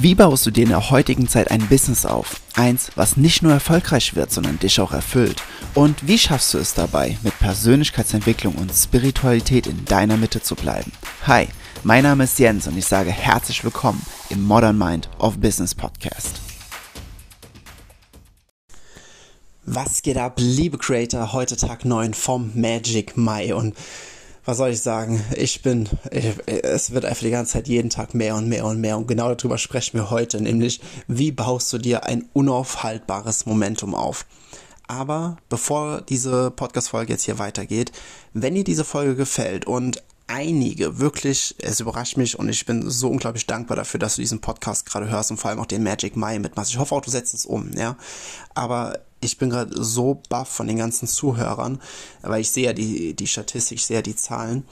Wie baust du dir in der heutigen Zeit ein Business auf? Eins, was nicht nur erfolgreich wird, sondern dich auch erfüllt. Und wie schaffst du es dabei, mit Persönlichkeitsentwicklung und Spiritualität in deiner Mitte zu bleiben? Hi, mein Name ist Jens und ich sage herzlich willkommen im Modern Mind of Business Podcast. Was geht ab, liebe Creator? Heute Tag 9 vom Magic Mai und was soll ich sagen? Ich bin, ich, es wird einfach die ganze Zeit jeden Tag mehr und mehr und mehr. Und genau darüber sprechen wir heute, nämlich wie baust du dir ein unaufhaltbares Momentum auf? Aber bevor diese Podcast-Folge jetzt hier weitergeht, wenn dir diese Folge gefällt und einige, wirklich, es überrascht mich und ich bin so unglaublich dankbar dafür, dass du diesen Podcast gerade hörst und vor allem auch den Magic Mai mitmachst. Ich hoffe auch, du setzt es um, ja. Aber ich bin gerade so baff von den ganzen Zuhörern, weil ich sehe ja die, die Statistik, ich sehe ja die Zahlen.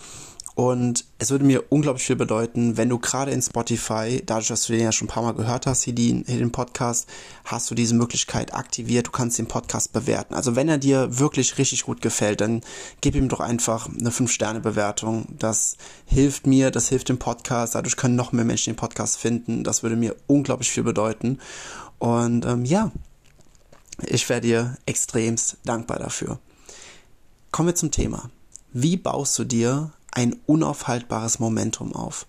Und es würde mir unglaublich viel bedeuten, wenn du gerade in Spotify, dadurch, dass du den ja schon ein paar Mal gehört hast, hier, die, hier den Podcast, hast du diese Möglichkeit aktiviert, du kannst den Podcast bewerten. Also wenn er dir wirklich richtig gut gefällt, dann gib ihm doch einfach eine 5-Sterne-Bewertung. Das hilft mir, das hilft dem Podcast, dadurch können noch mehr Menschen den Podcast finden. Das würde mir unglaublich viel bedeuten. Und ähm, ja, ich wäre dir extremst dankbar dafür. Kommen wir zum Thema. Wie baust du dir ein unaufhaltbares Momentum auf.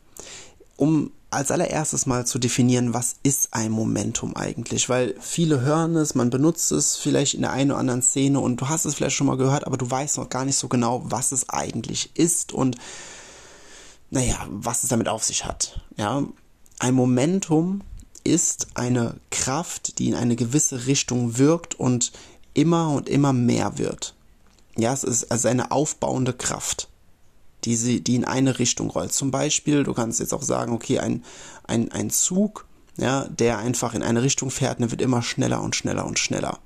Um als allererstes mal zu definieren, was ist ein Momentum eigentlich, weil viele hören es, man benutzt es vielleicht in der einen oder anderen Szene und du hast es vielleicht schon mal gehört, aber du weißt noch gar nicht so genau, was es eigentlich ist und naja, was es damit auf sich hat. Ja, ein Momentum ist eine Kraft, die in eine gewisse Richtung wirkt und immer und immer mehr wird. Ja, es ist also eine aufbauende Kraft die, sie, die in eine Richtung rollt. Zum Beispiel, du kannst jetzt auch sagen, okay, ein, ein, ein Zug, ja, der einfach in eine Richtung fährt, der wird immer schneller und schneller und schneller.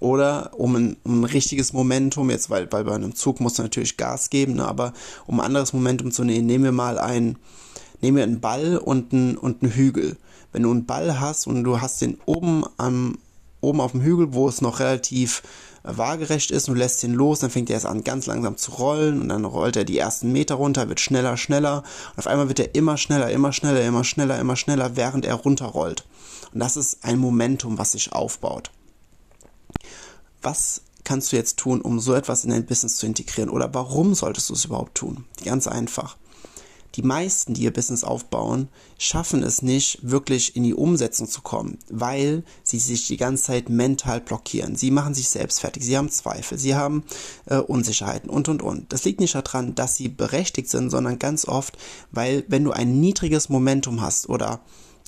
Oder um ein, um ein richtiges Momentum, jetzt weil, weil bei einem Zug muss natürlich Gas geben, ne, aber um ein anderes Momentum zu nehmen, nehmen wir mal ein, nehmen wir einen Ball und einen, und einen Hügel. Wenn du einen Ball hast und du hast den oben am, oben auf dem Hügel, wo es noch relativ waagerecht ist und du lässt ihn los, dann fängt er erst an ganz langsam zu rollen und dann rollt er die ersten Meter runter, wird schneller, schneller und auf einmal wird er immer schneller, immer schneller, immer schneller, immer schneller, während er runterrollt. Und das ist ein Momentum, was sich aufbaut. Was kannst du jetzt tun, um so etwas in dein Business zu integrieren? Oder warum solltest du es überhaupt tun? Ganz einfach die meisten, die ihr Business aufbauen, schaffen es nicht, wirklich in die Umsetzung zu kommen, weil sie sich die ganze Zeit mental blockieren. Sie machen sich selbst fertig, sie haben Zweifel, sie haben äh, Unsicherheiten und und und. Das liegt nicht daran, dass sie berechtigt sind, sondern ganz oft, weil wenn du ein niedriges Momentum hast oder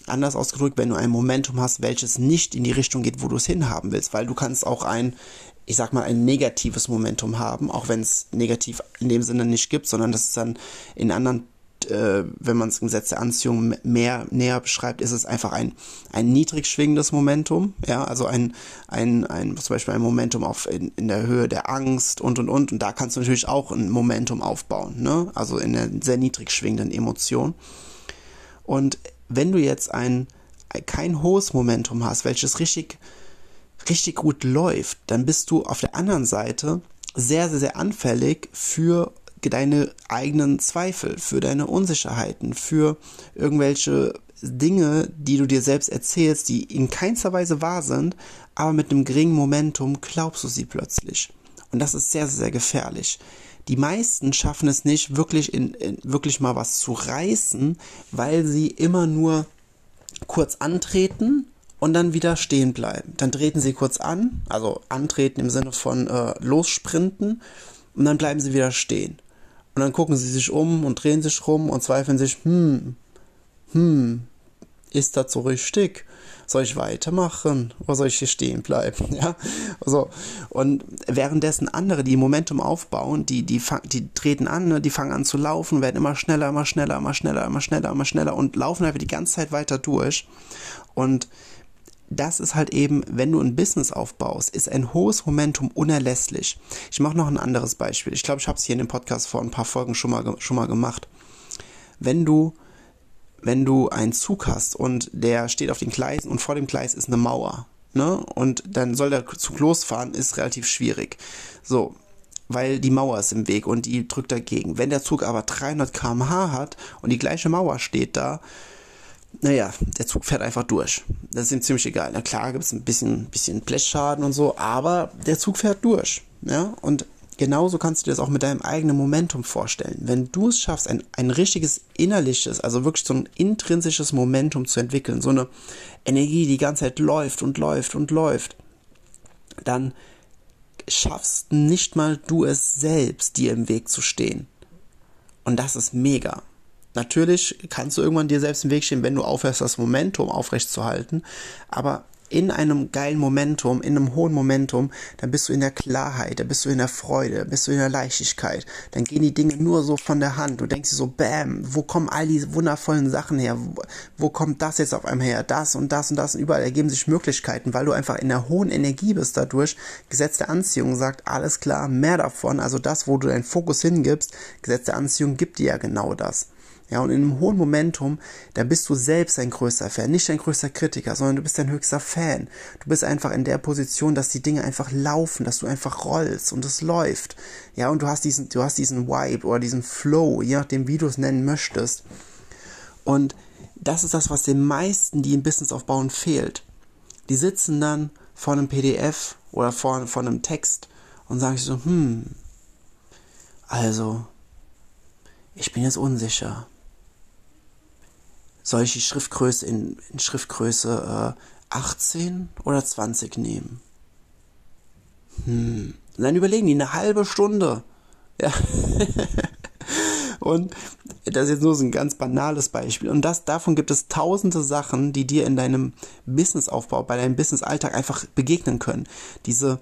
anders ausgedrückt, wenn du ein Momentum hast, welches nicht in die Richtung geht, wo du es hinhaben willst, weil du kannst auch ein ich sag mal, ein negatives Momentum haben, auch wenn es negativ in dem Sinne nicht gibt, sondern das ist dann in anderen äh, wenn man es Gesetz der Anziehung mehr näher beschreibt, ist es einfach ein, ein niedrig schwingendes Momentum, ja, also ein, ein, ein, zum Beispiel ein Momentum auf in, in der Höhe der Angst und und und. Und da kannst du natürlich auch ein Momentum aufbauen, ne? Also in der sehr niedrig schwingenden Emotion. Und wenn du jetzt ein kein hohes Momentum hast, welches richtig richtig gut läuft, dann bist du auf der anderen Seite sehr, sehr, sehr anfällig für deine eigenen Zweifel, für deine Unsicherheiten, für irgendwelche Dinge, die du dir selbst erzählst, die in keinster Weise wahr sind, aber mit einem geringen Momentum glaubst du sie plötzlich. Und das ist sehr, sehr gefährlich. Die meisten schaffen es nicht, wirklich in, in wirklich mal was zu reißen, weil sie immer nur kurz antreten und dann wieder stehen bleiben. Dann treten sie kurz an, also antreten im Sinne von äh, lossprinten und dann bleiben sie wieder stehen. Und dann gucken sie sich um und drehen sich rum und zweifeln sich, hm, hm, ist das so richtig? Soll ich weitermachen oder soll ich hier stehen bleiben? Ja, so. Und währenddessen andere, die Momentum aufbauen, die, die, die treten an, ne, die fangen an zu laufen, werden immer schneller, immer schneller, immer schneller, immer schneller, immer schneller und laufen einfach die ganze Zeit weiter durch. Und das ist halt eben, wenn du ein Business aufbaust, ist ein hohes Momentum unerlässlich. Ich mache noch ein anderes Beispiel. Ich glaube, ich habe es hier in dem Podcast vor ein paar Folgen schon mal, schon mal gemacht. Wenn du, wenn du einen Zug hast und der steht auf den Gleisen und vor dem Gleis ist eine Mauer, ne, und dann soll der Zug losfahren, ist relativ schwierig. So, weil die Mauer ist im Weg und die drückt dagegen. Wenn der Zug aber 300 km/h hat und die gleiche Mauer steht da, naja, der Zug fährt einfach durch. Das ist ihm ziemlich egal. Na klar gibt es ein bisschen, bisschen Blechschaden und so, aber der Zug fährt durch. Ja, und genauso kannst du dir das auch mit deinem eigenen Momentum vorstellen. Wenn du es schaffst, ein, ein richtiges innerliches, also wirklich so ein intrinsisches Momentum zu entwickeln, so eine Energie, die die ganze Zeit läuft und läuft und läuft, dann schaffst nicht mal du es selbst, dir im Weg zu stehen. Und das ist mega. Natürlich kannst du irgendwann dir selbst im Weg stehen, wenn du aufhörst, das Momentum aufrechtzuerhalten. Aber in einem geilen Momentum, in einem hohen Momentum, dann bist du in der Klarheit, dann bist du in der Freude, bist du in der Leichtigkeit. Dann gehen die Dinge nur so von der Hand. Du denkst dir so, bam, wo kommen all diese wundervollen Sachen her? Wo, wo kommt das jetzt auf einmal her? Das und das und das und überall ergeben sich Möglichkeiten, weil du einfach in der hohen Energie bist dadurch. Gesetz der Anziehung sagt, alles klar, mehr davon. Also das, wo du deinen Fokus hingibst, Gesetz der Anziehung gibt dir ja genau das. Ja, und in einem hohen Momentum, da bist du selbst ein größter Fan, nicht ein größter Kritiker, sondern du bist ein höchster Fan. Du bist einfach in der Position, dass die Dinge einfach laufen, dass du einfach rollst und es läuft. Ja, und du hast diesen, du hast diesen Vibe oder diesen Flow, je nachdem, wie du es nennen möchtest. Und das ist das, was den meisten, die ein Business aufbauen, fehlt. Die sitzen dann vor einem PDF oder vor, vor einem Text und sagen sich so, hm, also, ich bin jetzt unsicher soll ich die Schriftgröße in, in Schriftgröße äh, 18 oder 20 nehmen? Hm. Und dann überlegen die eine halbe Stunde. Ja. Und das ist jetzt nur so ein ganz banales Beispiel. Und das, davon gibt es tausende Sachen, die dir in deinem Businessaufbau, bei deinem Businessalltag einfach begegnen können. Diese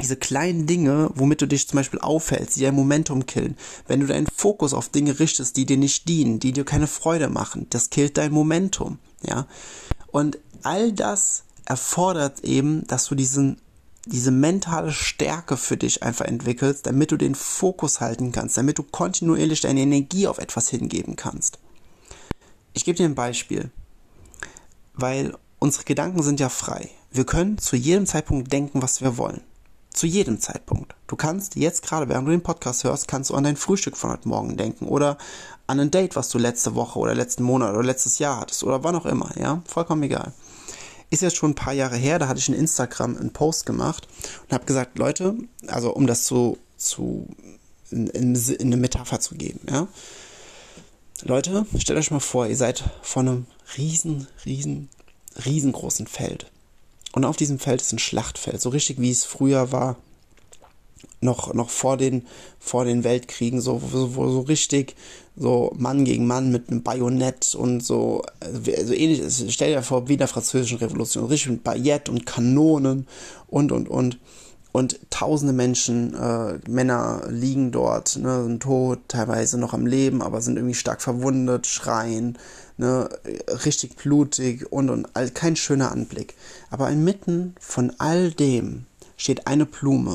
diese kleinen Dinge, womit du dich zum Beispiel aufhältst, die dein Momentum killen. Wenn du deinen Fokus auf Dinge richtest, die dir nicht dienen, die dir keine Freude machen, das killt dein Momentum, ja. Und all das erfordert eben, dass du diesen, diese mentale Stärke für dich einfach entwickelst, damit du den Fokus halten kannst, damit du kontinuierlich deine Energie auf etwas hingeben kannst. Ich gebe dir ein Beispiel, weil unsere Gedanken sind ja frei. Wir können zu jedem Zeitpunkt denken, was wir wollen. Zu jedem Zeitpunkt. Du kannst jetzt gerade, während du den Podcast hörst, kannst du an dein Frühstück von heute Morgen denken oder an ein Date, was du letzte Woche oder letzten Monat oder letztes Jahr hattest oder wann auch immer, ja? Vollkommen egal. Ist jetzt schon ein paar Jahre her, da hatte ich in Instagram einen Post gemacht und habe gesagt, Leute, also um das zu, zu in, in, in eine Metapher zu geben, ja? Leute, stellt euch mal vor, ihr seid vor einem riesen, riesen, riesengroßen Feld. Und auf diesem Feld ist ein Schlachtfeld, so richtig wie es früher war, noch, noch vor den, vor den Weltkriegen, so, wo so richtig, so Mann gegen Mann mit einem Bajonett und so, also ähnlich, stell dir vor, wie in der französischen Revolution, richtig mit Baguette und Kanonen und, und, und. Und tausende Menschen, äh, Männer liegen dort, ne, sind tot, teilweise noch am Leben, aber sind irgendwie stark verwundet, schreien, ne, richtig blutig und, und all, kein schöner Anblick. Aber inmitten von all dem steht eine Blume.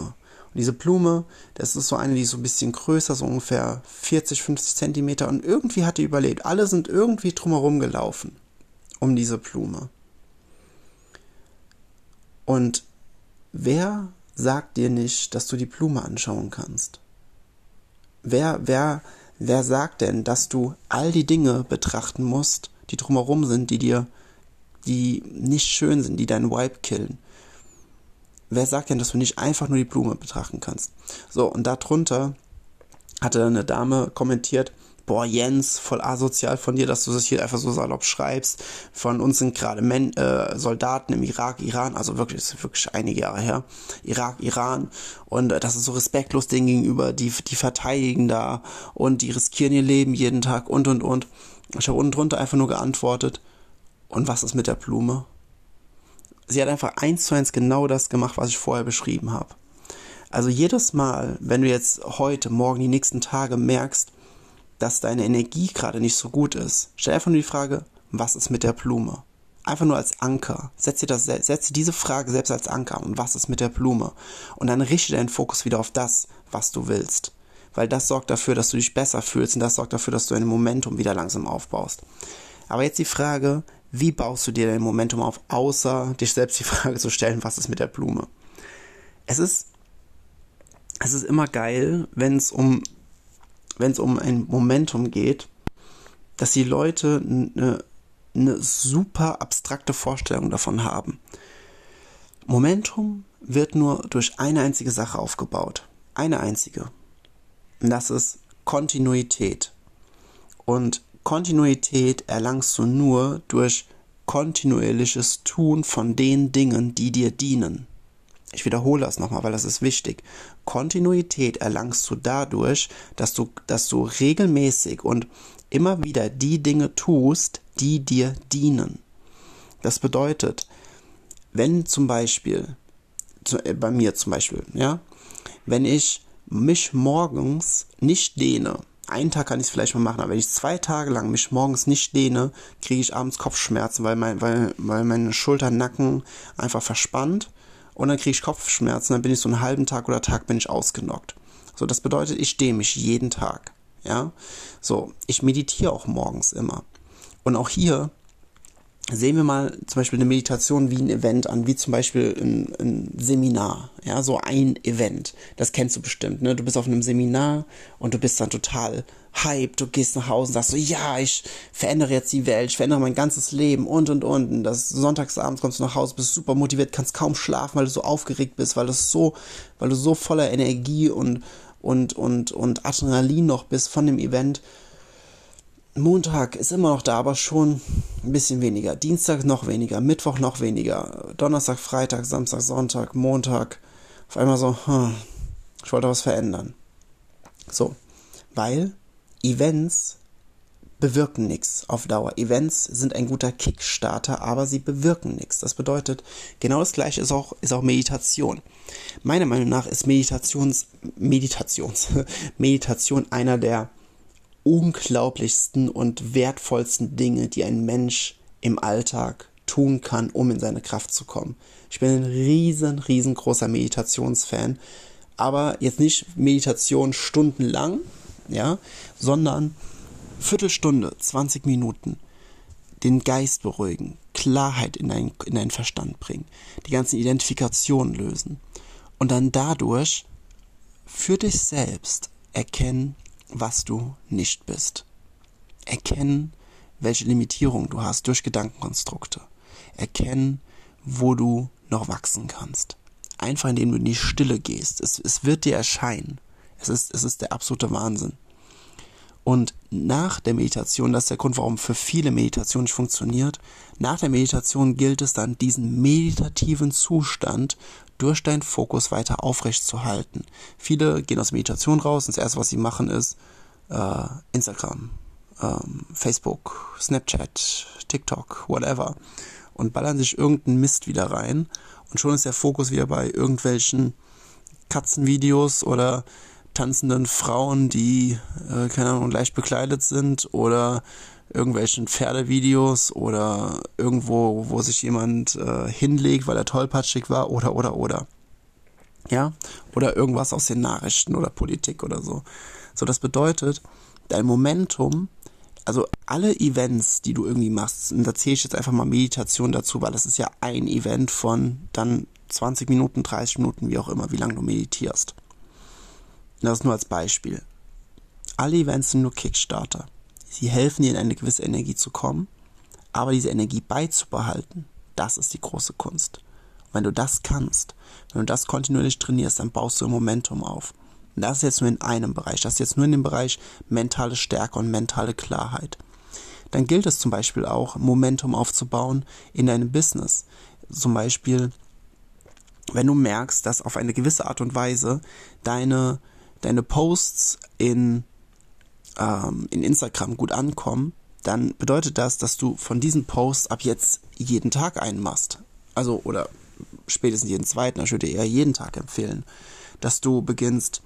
Und diese Blume, das ist so eine, die ist so ein bisschen größer, so ungefähr 40, 50 Zentimeter und irgendwie hat die überlebt. Alle sind irgendwie drumherum gelaufen um diese Blume. Und wer sagt dir nicht, dass du die Blume anschauen kannst? Wer, wer, wer sagt denn, dass du all die Dinge betrachten musst, die drumherum sind, die dir, die nicht schön sind, die deinen Vibe killen? Wer sagt denn, dass du nicht einfach nur die Blume betrachten kannst? So, und darunter hatte eine Dame kommentiert, boah, Jens, voll asozial von dir, dass du das hier einfach so salopp schreibst. Von uns sind gerade Men äh, Soldaten im Irak, Iran, also wirklich, das ist wirklich einige Jahre her. Irak, Iran. Und äh, das ist so respektlos denen gegenüber, die, die verteidigen da und die riskieren ihr Leben jeden Tag und und und. Ich habe unten drunter einfach nur geantwortet. Und was ist mit der Blume? Sie hat einfach eins zu eins genau das gemacht, was ich vorher beschrieben habe. Also jedes Mal, wenn du jetzt heute, morgen, die nächsten Tage merkst, dass deine Energie gerade nicht so gut ist, stell einfach nur die Frage, was ist mit der Blume? Einfach nur als Anker. Setz dir, das, setz dir diese Frage selbst als Anker und was ist mit der Blume? Und dann richte deinen Fokus wieder auf das, was du willst. Weil das sorgt dafür, dass du dich besser fühlst und das sorgt dafür, dass du ein Momentum wieder langsam aufbaust. Aber jetzt die Frage, wie baust du dir dein Momentum auf, außer dich selbst die Frage zu stellen, was ist mit der Blume? Es ist, es ist immer geil, wenn es um wenn es um ein Momentum geht, dass die Leute eine, eine super abstrakte Vorstellung davon haben. Momentum wird nur durch eine einzige Sache aufgebaut. Eine einzige. Und das ist Kontinuität. Und Kontinuität erlangst du nur durch kontinuierliches Tun von den Dingen, die dir dienen. Ich wiederhole das nochmal, weil das ist wichtig. Kontinuität erlangst du dadurch, dass du, dass du regelmäßig und immer wieder die Dinge tust, die dir dienen. Das bedeutet, wenn zum Beispiel, äh, bei mir zum Beispiel, ja, wenn ich mich morgens nicht dehne, einen Tag kann ich es vielleicht mal machen, aber wenn ich zwei Tage lang mich morgens nicht dehne, kriege ich abends Kopfschmerzen, weil, mein, weil, weil meine Schulter, Nacken einfach verspannt und dann kriege ich Kopfschmerzen, dann bin ich so einen halben Tag oder Tag bin ich ausgenockt. So, das bedeutet, ich dehne mich jeden Tag. Ja, so, ich meditiere auch morgens immer. Und auch hier sehen wir mal zum Beispiel eine Meditation wie ein Event an, wie zum Beispiel ein, ein, Seminar, ja, so ein Event. Das kennst du bestimmt, ne? Du bist auf einem Seminar und du bist dann total hyped, du gehst nach Hause und sagst so, ja, ich verändere jetzt die Welt, ich verändere mein ganzes Leben und und und. und das sonntagsabends kommst du nach Hause, bist super motiviert, kannst kaum schlafen, weil du so aufgeregt bist, weil du so, weil du so voller Energie und und und und Adrenalin noch bist von dem Event Montag ist immer noch da, aber schon ein bisschen weniger. Dienstag noch weniger, Mittwoch noch weniger, Donnerstag, Freitag, Samstag, Sonntag, Montag. Auf einmal so, hm, ich wollte was verändern. So, weil Events bewirken nichts auf Dauer. Events sind ein guter Kickstarter, aber sie bewirken nichts. Das bedeutet, genau das gleiche ist auch, ist auch Meditation. Meiner Meinung nach ist Meditations, Meditations, Meditation einer der unglaublichsten und wertvollsten Dinge, die ein Mensch im Alltag tun kann, um in seine Kraft zu kommen. Ich bin ein riesen, riesengroßer Meditationsfan, aber jetzt nicht Meditation stundenlang, ja, sondern Viertelstunde, 20 Minuten, den Geist beruhigen, Klarheit in deinen, in deinen Verstand bringen, die ganzen Identifikationen lösen und dann dadurch für dich selbst erkennen, was du nicht bist. Erkennen, welche Limitierung du hast durch Gedankenkonstrukte. Erkennen, wo du noch wachsen kannst. Einfach indem du in die Stille gehst. Es, es wird dir erscheinen. Es ist, es ist der absolute Wahnsinn. Und nach der Meditation, das ist der Grund, warum für viele Meditation nicht funktioniert, nach der Meditation gilt es dann, diesen meditativen Zustand durch deinen Fokus weiter aufrecht zu halten. Viele gehen aus Meditation raus und das erste, was sie machen, ist äh, Instagram, ähm, Facebook, Snapchat, TikTok, whatever und ballern sich irgendeinen Mist wieder rein und schon ist der Fokus wieder bei irgendwelchen Katzenvideos oder tanzenden Frauen, die, äh, keine Ahnung, leicht bekleidet sind oder irgendwelchen Pferdevideos oder irgendwo, wo sich jemand äh, hinlegt, weil er tollpatschig war oder, oder, oder. Ja? Oder irgendwas aus den Nachrichten oder Politik oder so. So, das bedeutet, dein Momentum, also alle Events, die du irgendwie machst, und da zähle ich jetzt einfach mal Meditation dazu, weil das ist ja ein Event von dann 20 Minuten, 30 Minuten, wie auch immer, wie lange du meditierst. Das nur als Beispiel. Alle Events sind nur Kickstarter. Sie helfen dir in eine gewisse Energie zu kommen, aber diese Energie beizubehalten, das ist die große Kunst. Und wenn du das kannst, wenn du das kontinuierlich trainierst, dann baust du ein Momentum auf. Und das ist jetzt nur in einem Bereich, das ist jetzt nur in dem Bereich mentale Stärke und mentale Klarheit. Dann gilt es zum Beispiel auch, Momentum aufzubauen in deinem Business. Zum Beispiel, wenn du merkst, dass auf eine gewisse Art und Weise deine deine Posts in, ähm, in Instagram gut ankommen, dann bedeutet das, dass du von diesen Posts ab jetzt jeden Tag einen machst. Also, oder spätestens jeden zweiten, ich würde eher jeden Tag empfehlen, dass du beginnst,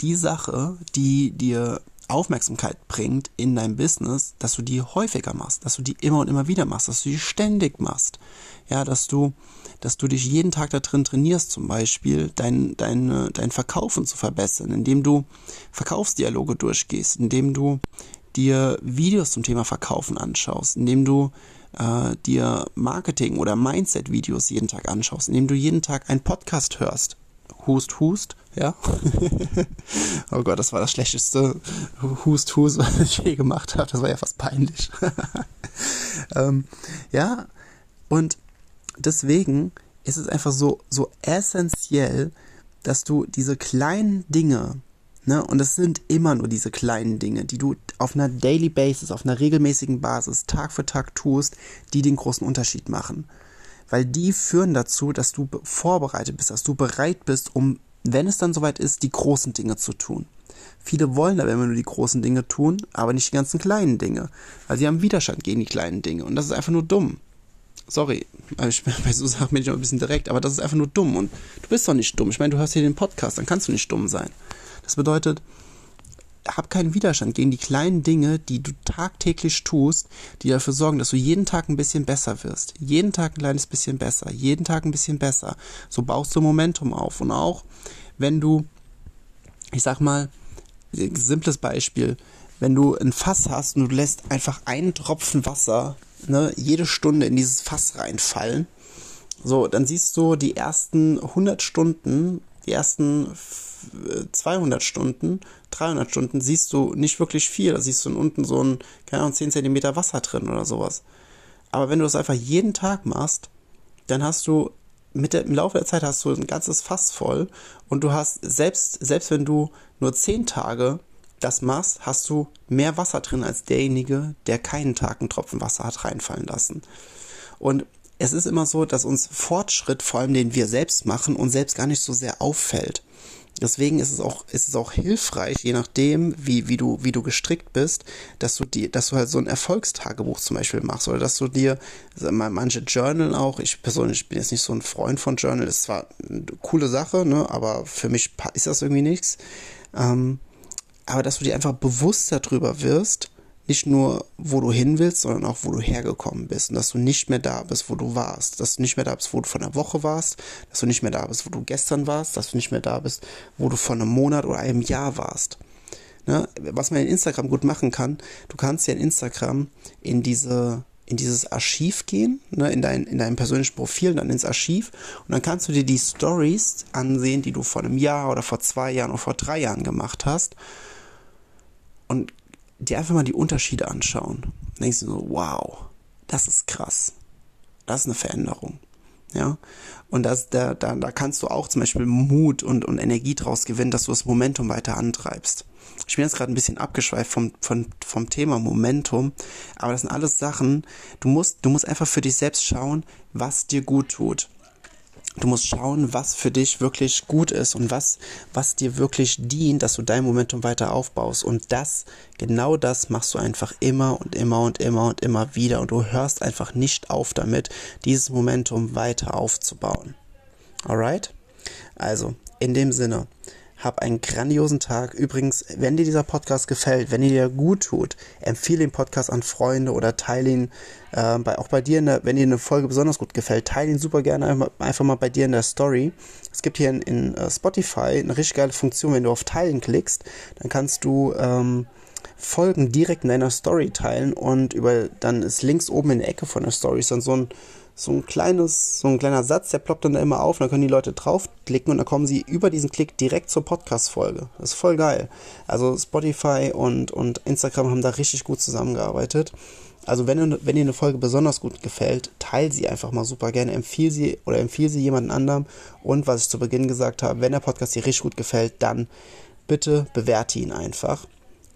die Sache, die dir Aufmerksamkeit bringt in deinem Business, dass du die häufiger machst, dass du die immer und immer wieder machst, dass du die ständig machst. Ja, dass du dass du dich jeden Tag da drin trainierst, zum Beispiel dein, dein, dein Verkaufen zu verbessern, indem du Verkaufsdialoge durchgehst, indem du dir Videos zum Thema Verkaufen anschaust, indem du äh, dir Marketing- oder Mindset-Videos jeden Tag anschaust, indem du jeden Tag einen Podcast hörst Hust, Hust, ja. oh Gott, das war das schlechteste Hust, Hust, was ich je gemacht habe. Das war ja fast peinlich. ähm, ja, und deswegen ist es einfach so, so essentiell, dass du diese kleinen Dinge, ne, und es sind immer nur diese kleinen Dinge, die du auf einer Daily Basis, auf einer regelmäßigen Basis, Tag für Tag tust, die den großen Unterschied machen weil die führen dazu, dass du vorbereitet bist, dass du bereit bist, um, wenn es dann soweit ist, die großen Dinge zu tun. Viele wollen aber immer nur die großen Dinge tun, aber nicht die ganzen kleinen Dinge, weil sie haben Widerstand gegen die kleinen Dinge und das ist einfach nur dumm. Sorry, ich, bei so Sachen bin ich noch ein bisschen direkt, aber das ist einfach nur dumm und du bist doch nicht dumm. Ich meine, du hörst hier den Podcast, dann kannst du nicht dumm sein. Das bedeutet, hab keinen Widerstand gegen die kleinen Dinge, die du tagtäglich tust, die dafür sorgen, dass du jeden Tag ein bisschen besser wirst. Jeden Tag ein kleines bisschen besser. Jeden Tag ein bisschen besser. So baust du Momentum auf. Und auch wenn du, ich sag mal, simples Beispiel, wenn du ein Fass hast und du lässt einfach einen Tropfen Wasser ne, jede Stunde in dieses Fass reinfallen, so, dann siehst du die ersten 100 Stunden, die ersten 200 Stunden, 300 Stunden siehst du nicht wirklich viel. Da siehst du unten so ein, keine Ahnung, 10 cm Wasser drin oder sowas. Aber wenn du das einfach jeden Tag machst, dann hast du mit der, im Laufe der Zeit hast du ein ganzes Fass voll und du hast, selbst, selbst wenn du nur 10 Tage das machst, hast du mehr Wasser drin als derjenige, der keinen Tag einen Tropfen Wasser hat reinfallen lassen. Und es ist immer so, dass uns Fortschritt, vor allem den wir selbst machen, uns selbst gar nicht so sehr auffällt. Deswegen ist es auch, ist es auch hilfreich, je nachdem, wie, wie du, wie du gestrickt bist, dass du die, dass du halt so ein Erfolgstagebuch zum Beispiel machst oder dass du dir, manche Journal auch, ich persönlich bin jetzt nicht so ein Freund von Journal, ist zwar eine coole Sache, ne, aber für mich ist das irgendwie nichts. Ähm, aber dass du dir einfach bewusst darüber wirst, nicht nur, wo du hin willst, sondern auch, wo du hergekommen bist. Und dass du nicht mehr da bist, wo du warst. Dass du nicht mehr da bist, wo du vor einer Woche warst. Dass du nicht mehr da bist, wo du gestern warst. Dass du nicht mehr da bist, wo du vor einem Monat oder einem Jahr warst. Ne? Was man in Instagram gut machen kann, du kannst ja in Instagram in diese in dieses Archiv gehen, ne, in, dein, in deinem persönlichen Profil, dann ins Archiv und dann kannst du dir die Stories ansehen, die du vor einem Jahr oder vor zwei Jahren oder vor drei Jahren gemacht hast und dir einfach mal die Unterschiede anschauen. Dann denkst du so, wow, das ist krass. Das ist eine Veränderung. Ja. Und das, da, da, da kannst du auch zum Beispiel Mut und, und Energie draus gewinnen, dass du das Momentum weiter antreibst. Ich bin jetzt gerade ein bisschen abgeschweift vom, vom, vom Thema Momentum, aber das sind alles Sachen, du musst, du musst einfach für dich selbst schauen, was dir gut tut. Du musst schauen, was für dich wirklich gut ist und was, was dir wirklich dient, dass du dein Momentum weiter aufbaust. Und das, genau das machst du einfach immer und immer und immer und immer wieder. Und du hörst einfach nicht auf damit, dieses Momentum weiter aufzubauen. Alright? Also, in dem Sinne, hab einen grandiosen Tag. Übrigens, wenn dir dieser Podcast gefällt, wenn dir gut tut, empfehle den Podcast an Freunde oder teile ihn äh, bei, auch bei dir, der, wenn dir eine Folge besonders gut gefällt, teile ihn super gerne einfach, einfach mal bei dir in der Story. Es gibt hier in, in uh, Spotify eine richtig geile Funktion, wenn du auf Teilen klickst, dann kannst du ähm, Folgen direkt in deiner Story teilen und über dann ist links oben in der Ecke von der Story ist dann so ein so ein kleines, so ein kleiner Satz, der ploppt dann da immer auf, und dann können die Leute draufklicken und dann kommen sie über diesen Klick direkt zur Podcast-Folge. Das ist voll geil. Also Spotify und, und Instagram haben da richtig gut zusammengearbeitet. Also wenn, wenn dir eine Folge besonders gut gefällt, teile sie einfach mal super gerne, empfehle sie oder empfehle sie jemandem anderem. Und was ich zu Beginn gesagt habe, wenn der Podcast dir richtig gut gefällt, dann bitte bewerte ihn einfach.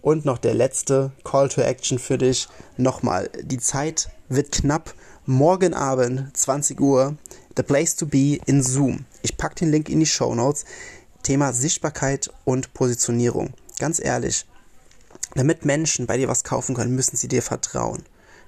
Und noch der letzte Call to Action für dich. Nochmal, die Zeit wird knapp morgen Abend, 20 Uhr, The Place to Be in Zoom. Ich packe den Link in die Show Notes. Thema Sichtbarkeit und Positionierung. Ganz ehrlich, damit Menschen bei dir was kaufen können, müssen sie dir vertrauen.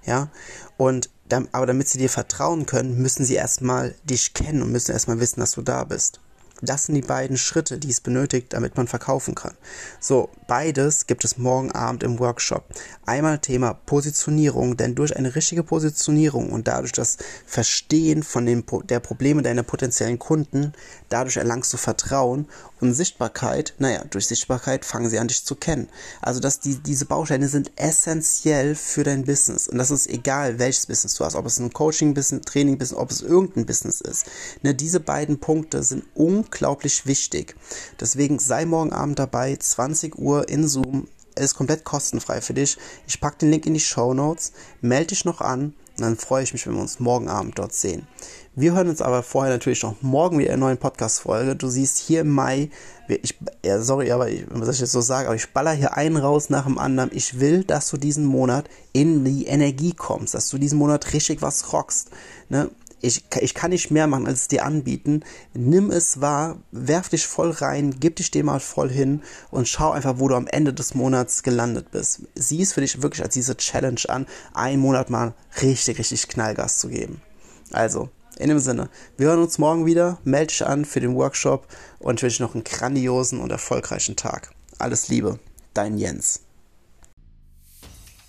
Ja, und aber damit sie dir vertrauen können, müssen sie erstmal dich kennen und müssen erstmal wissen, dass du da bist. Das sind die beiden Schritte, die es benötigt, damit man verkaufen kann. So, beides gibt es morgen Abend im Workshop. Einmal Thema Positionierung, denn durch eine richtige Positionierung und dadurch das Verstehen von den, der Probleme deiner potenziellen Kunden, dadurch erlangst du Vertrauen Und Sichtbarkeit, naja, durch Sichtbarkeit fangen sie an, dich zu kennen. Also, dass die, diese Bausteine sind essentiell für dein Business. Und das ist egal, welches Business du hast, ob es ein Coaching-Business, Training-Business, ob es irgendein Business ist. Ne, diese beiden Punkte sind unglaublich wichtig. Deswegen sei morgen Abend dabei, 20 Uhr in Zoom. Es ist komplett kostenfrei für dich. Ich packe den Link in die Show Notes. Melde dich noch an. Und dann freue ich mich, wenn wir uns morgen Abend dort sehen. Wir hören uns aber vorher natürlich noch morgen wieder in einer neuen Podcast-Folge. Du siehst hier im Mai, ich, ja, sorry, aber ich, was ich jetzt so sage, aber ich baller hier einen raus nach dem anderen. Ich will, dass du diesen Monat in die Energie kommst, dass du diesen Monat richtig was rockst. Ne? Ich, ich kann nicht mehr machen, als es dir anbieten. Nimm es wahr, werf dich voll rein, gib dich dem mal voll hin und schau einfach, wo du am Ende des Monats gelandet bist. Sieh es für dich wirklich als diese Challenge an, einen Monat mal richtig, richtig Knallgas zu geben. Also, in dem Sinne, wir hören uns morgen wieder. Melde dich an für den Workshop und ich wünsche noch einen grandiosen und erfolgreichen Tag. Alles Liebe, dein Jens.